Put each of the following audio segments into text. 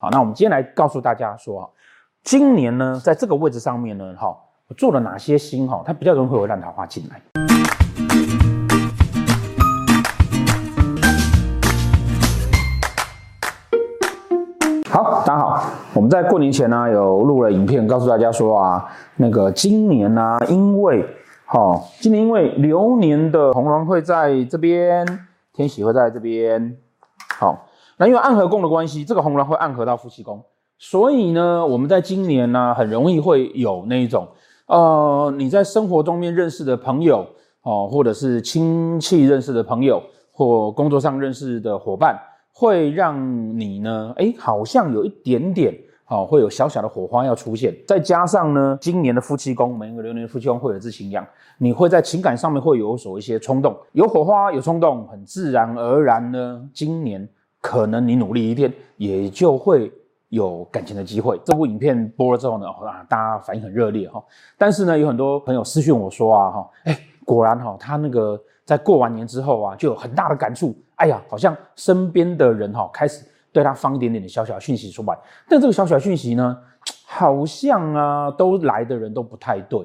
好，那我们今天来告诉大家说，今年呢，在这个位置上面呢，哈，我做了哪些星哈，它比较容易会有烂桃花进来。好，大家好，我们在过年前呢，有录了影片，告诉大家说啊，那个今年呢，因为好，今年因为流年的红鸾会在这边。天喜会在这边，好，那因为暗合宫的关系，这个红鸾会暗合到夫妻宫，所以呢，我们在今年呢，很容易会有那一种，呃，你在生活中面认识的朋友，哦，或者是亲戚认识的朋友，或工作上认识的伙伴，会让你呢，哎，好像有一点点。好，会有小小的火花要出现，再加上呢，今年的夫妻宫，每一个流年夫妻宫会有支擎羊，你会在情感上面会有所一些冲动，有火花，有冲动，很自然而然呢，今年可能你努力一点，也就会有感情的机会。这部影片播了之后呢，啊，大家反应很热烈哈，但是呢，有很多朋友私讯我说啊，哈，哎，果然哈，他那个在过完年之后啊，就有很大的感触，哎呀，好像身边的人哈开始。对他放一点点的小小讯息出来，但这个小小讯息呢，好像啊，都来的人都不太对。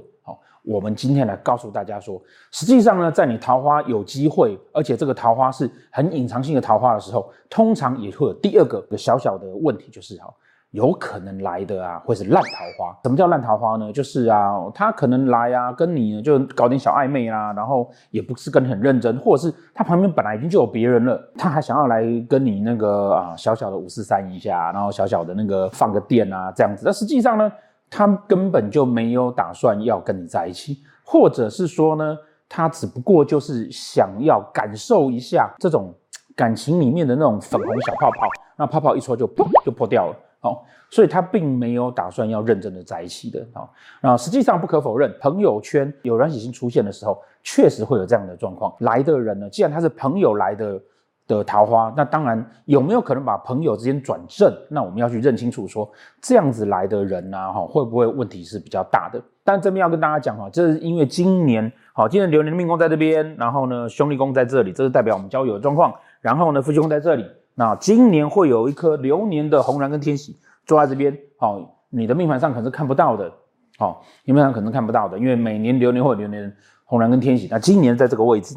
我们今天来告诉大家说，实际上呢，在你桃花有机会，而且这个桃花是很隐藏性的桃花的时候，通常也会有第二个个小小的问题，就是哈。有可能来的啊，会是烂桃花。什么叫烂桃花呢？就是啊，他可能来啊，跟你呢就搞点小暧昧啊，然后也不是跟你很认真，或者是他旁边本来已经就有别人了，他还想要来跟你那个啊小小的五四三一下，然后小小的那个放个电啊这样子。但实际上呢，他根本就没有打算要跟你在一起，或者是说呢，他只不过就是想要感受一下这种感情里面的那种粉红小泡泡，那泡泡一戳就砰就破掉了。好，所以他并没有打算要认真的在一起的。好，那实际上不可否认，朋友圈有软喜星出现的时候，确实会有这样的状况。来的人呢，既然他是朋友来的的桃花，那当然有没有可能把朋友之间转正？那我们要去认清楚说，这样子来的人呢，哈，会不会问题是比较大的？但这边要跟大家讲哈，这是因为今年好，今年流年的命宫在这边，然后呢，兄弟宫在这里，这是代表我们交友的状况。然后呢，夫妻宫在这里。那今年会有一颗流年的红鸾跟天喜坐在这边，好，你的命盘上可能是看不到的，好，命盘上可能看不到的，因为每年流年会有流年红鸾跟天喜，那今年在这个位置，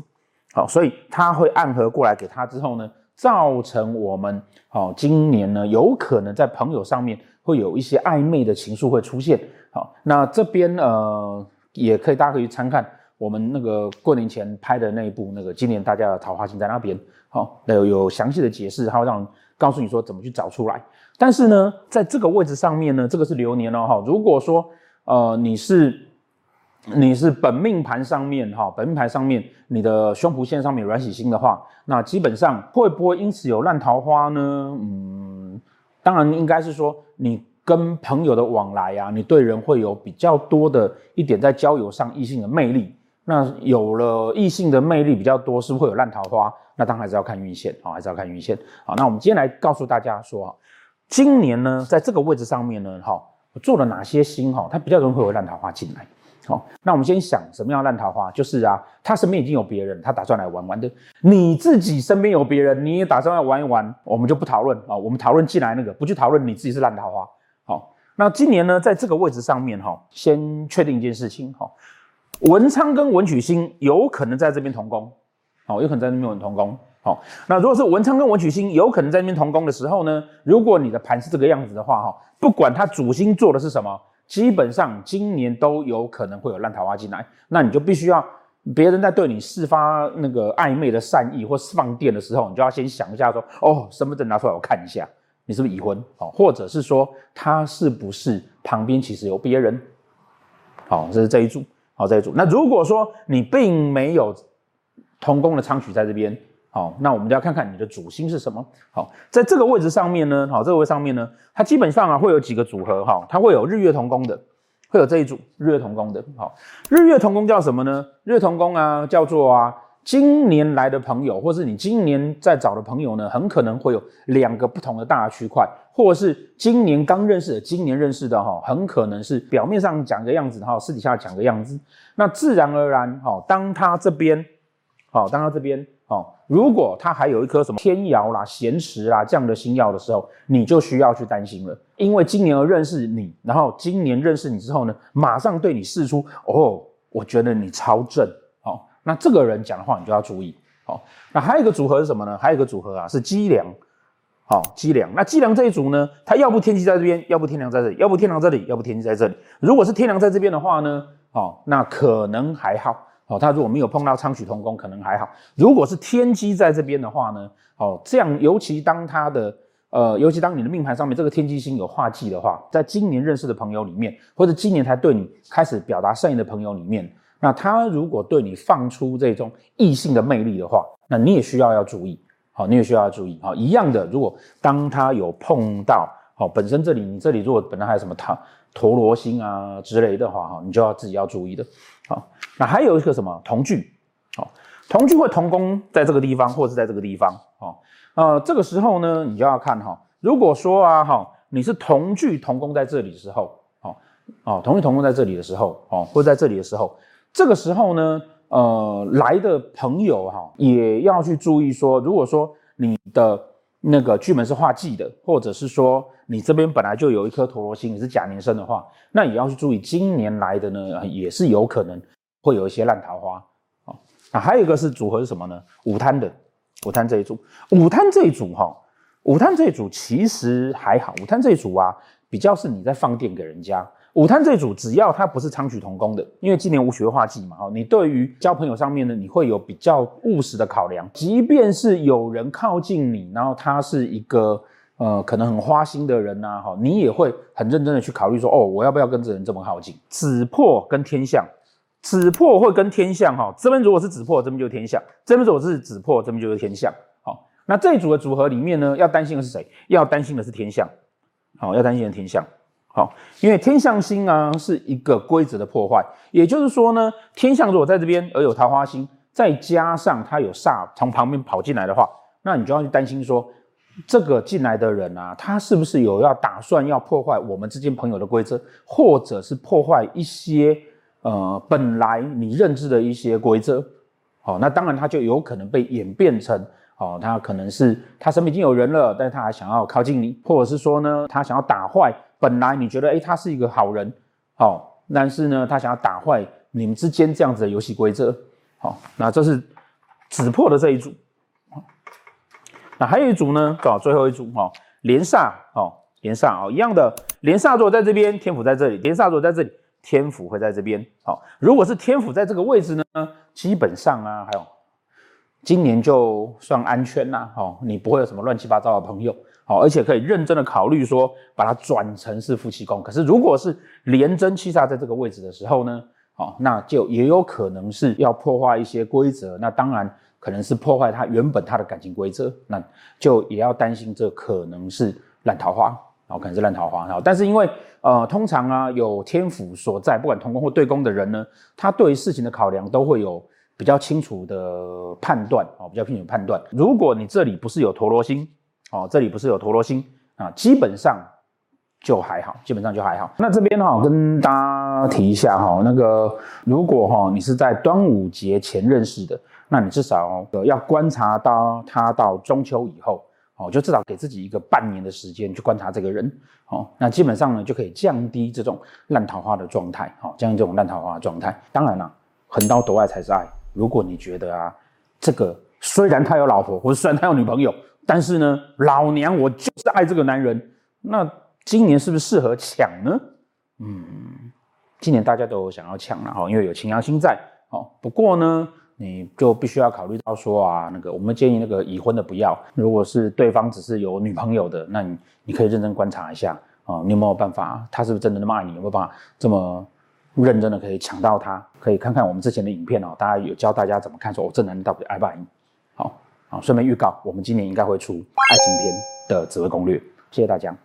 好，所以它会暗合过来给他之后呢，造成我们好，今年呢有可能在朋友上面会有一些暧昧的情愫会出现，好，那这边呃也可以大家可以参看我们那个过年前拍的那一部那个今年大家的桃花星在那边。好，有有详细的解释，还会让告诉你说怎么去找出来。但是呢，在这个位置上面呢，这个是流年哦。哈，如果说呃你是你是本命盘上面哈，本命盘上面你的胸脯线上面有软喜星的话，那基本上会不会因此有烂桃花呢？嗯，当然应该是说你跟朋友的往来啊，你对人会有比较多的一点在交友上异性的魅力。那有了异性的魅力比较多，是不是会有烂桃花？那当然还是要看运线啊，还是要看运线。好，那我们今天来告诉大家说，今年呢，在这个位置上面呢，哈，做了哪些星哈，它比较容易会有烂桃花进来。好，那我们先想什么样烂桃花？就是啊，他身边已经有别人，他打算来玩玩的。你自己身边有别人，你也打算要玩一玩，我们就不讨论啊，我们讨论进来那个，不去讨论你自己是烂桃花。好，那今年呢，在这个位置上面哈，先确定一件事情哈。文昌跟文曲星有可能在这边同宫，好，有可能在那边同宫，好，那如果是文昌跟文曲星有可能在那边同宫的时候呢，如果你的盘是这个样子的话，哈，不管他主星做的是什么，基本上今年都有可能会有烂桃花进来，那你就必须要别人在对你释发那个暧昧的善意或放电的时候，你就要先想一下说，哦，身份证拿出来我看一下，你是不是已婚，好，或者是说他是不是旁边其实有别人，好，这是这一组。好，这一组。那如果说你并没有同工的昌曲在这边，好，那我们就要看看你的主星是什么。好，在这个位置上面呢，好，这个位上面呢，它基本上啊会有几个组合，哈，它会有日月同宫的，会有这一组日月同宫的。好，日月同宫叫什么呢？日月同宫啊，叫做啊。今年来的朋友，或是你今年在找的朋友呢，很可能会有两个不同的大区块，或是今年刚认识的，今年认识的哈，很可能是表面上讲个样子哈，私底下讲个样子。那自然而然哈，当他这边，好，当他这边哦，如果他还有一颗什么天姚啦、咸池啦这样的星曜的时候，你就需要去担心了，因为今年而认识你，然后今年认识你之后呢，马上对你示出哦，我觉得你超正，哦，那这个人讲的话你就要注意，哦，那还有一个组合是什么呢？还有一个组合啊是机梁，好、哦，机梁，那机梁这一组呢，它要不天机在这边，要不天梁在这里，要不天梁这里，要不天机在这里。如果是天梁在这边的话呢，哦，那可能还好。哦，他如果没有碰到昌曲同工，可能还好。如果是天机在这边的话呢，哦，这样尤其当他的呃，尤其当你的命盘上面这个天机星有化忌的话，在今年认识的朋友里面，或者今年才对你开始表达善意的朋友里面，那他如果对你放出这种异性的魅力的话，那你也需要要注意。好，你也需要要注意。好，一样的，如果当他有碰到，好，本身这里你这里如果本来还有什么他。陀罗星啊之类的话，哈，你就要自己要注意的。好，那还有一个什么同距，好，同距会同宫在这个地方，或者是在这个地方，好，呃，这个时候呢，你就要看哈，如果说啊，哈，你是同距同宫在这里的时候，哦，哦，同距同宫在这里的时候，哦，或在这里的时候，这个时候呢，呃，来的朋友哈，也要去注意说，如果说你的。那个巨门是化忌的，或者是说你这边本来就有一颗陀罗星，你是甲年生的话，那也要去注意，今年来的呢也是有可能会有一些烂桃花啊。那还有一个是组合是什么呢？午贪的，午贪这一组，午贪这一组哈，午贪这一组其实还好，午贪这一组啊，比较是你在放电给人家。午贪这组，只要它不是昌曲同工的，因为今年无学化忌嘛，哈，你对于交朋友上面呢，你会有比较务实的考量。即便是有人靠近你，然后他是一个呃可能很花心的人呐，哈，你也会很认真的去考虑说，哦，我要不要跟这人这么靠近？子破跟天相，子破会跟天相，哈，这边如果是子破，这边就是天相；这边如果是子破，这边就是天相。好，那这一组的组合里面呢，要担心的是谁？要担心的是天相，好，要担心的天相。好，因为天象星啊是一个规则的破坏，也就是说呢，天象如果在这边而有桃花星，再加上他有煞从旁边跑进来的话，那你就要去担心说，这个进来的人啊，他是不是有要打算要破坏我们之间朋友的规则，或者是破坏一些呃本来你认知的一些规则？好，那当然他就有可能被演变成，哦，他可能是他身边已经有人了，但是他还想要靠近你，或者是说呢，他想要打坏。本来你觉得，哎，他是一个好人，好，但是呢，他想要打坏你们之间这样子的游戏规则，好，那这是子破的这一组，那还有一组呢，搞最后一组，哈，连煞，哦，连煞，哦，一样的，连煞座在这边，天府在这里，连煞座在这里，天府会在这边，好，如果是天府在这个位置呢，基本上啊，还有今年就算安全啦，哦，你不会有什么乱七八糟的朋友。好，而且可以认真的考虑说，把它转成是夫妻宫。可是如果是廉贞七煞在这个位置的时候呢，好，那就也有可能是要破坏一些规则。那当然可能是破坏他原本他的感情规则，那就也要担心这可能是烂桃花，好，可能是烂桃花。好，但是因为呃，通常啊有天府所在，不管同宫或对宫的人呢，他对于事情的考量都会有比较清楚的判断，哦，比较清楚判断。如果你这里不是有陀罗星。哦，这里不是有陀螺星啊，基本上就还好，基本上就还好。那这边哈，跟大家提一下哈，那个如果哈你是在端午节前认识的，那你至少要观察到他到中秋以后，哦，就至少给自己一个半年的时间去观察这个人，哦，那基本上呢就可以降低这种烂桃花的状态，好，降低这种烂桃花的状态。当然啦，横刀夺爱才是爱。如果你觉得啊，这个虽然他有老婆，或者虽然他有女朋友。但是呢，老娘我就是爱这个男人。那今年是不是适合抢呢？嗯，今年大家都想要抢了哈，因为有擎羊星在。哦，不过呢，你就必须要考虑到说啊，那个我们建议那个已婚的不要。如果是对方只是有女朋友的，那你你可以认真观察一下啊，你有没有办法？他是不是真的那么爱你？有没有办法这么认真的可以抢到他？可以看看我们之前的影片哦，大家有教大家怎么看说，说哦，这男人到底爱不爱你？啊。顺便预告，我们今年应该会出爱情片的紫薇攻略，谢谢大家。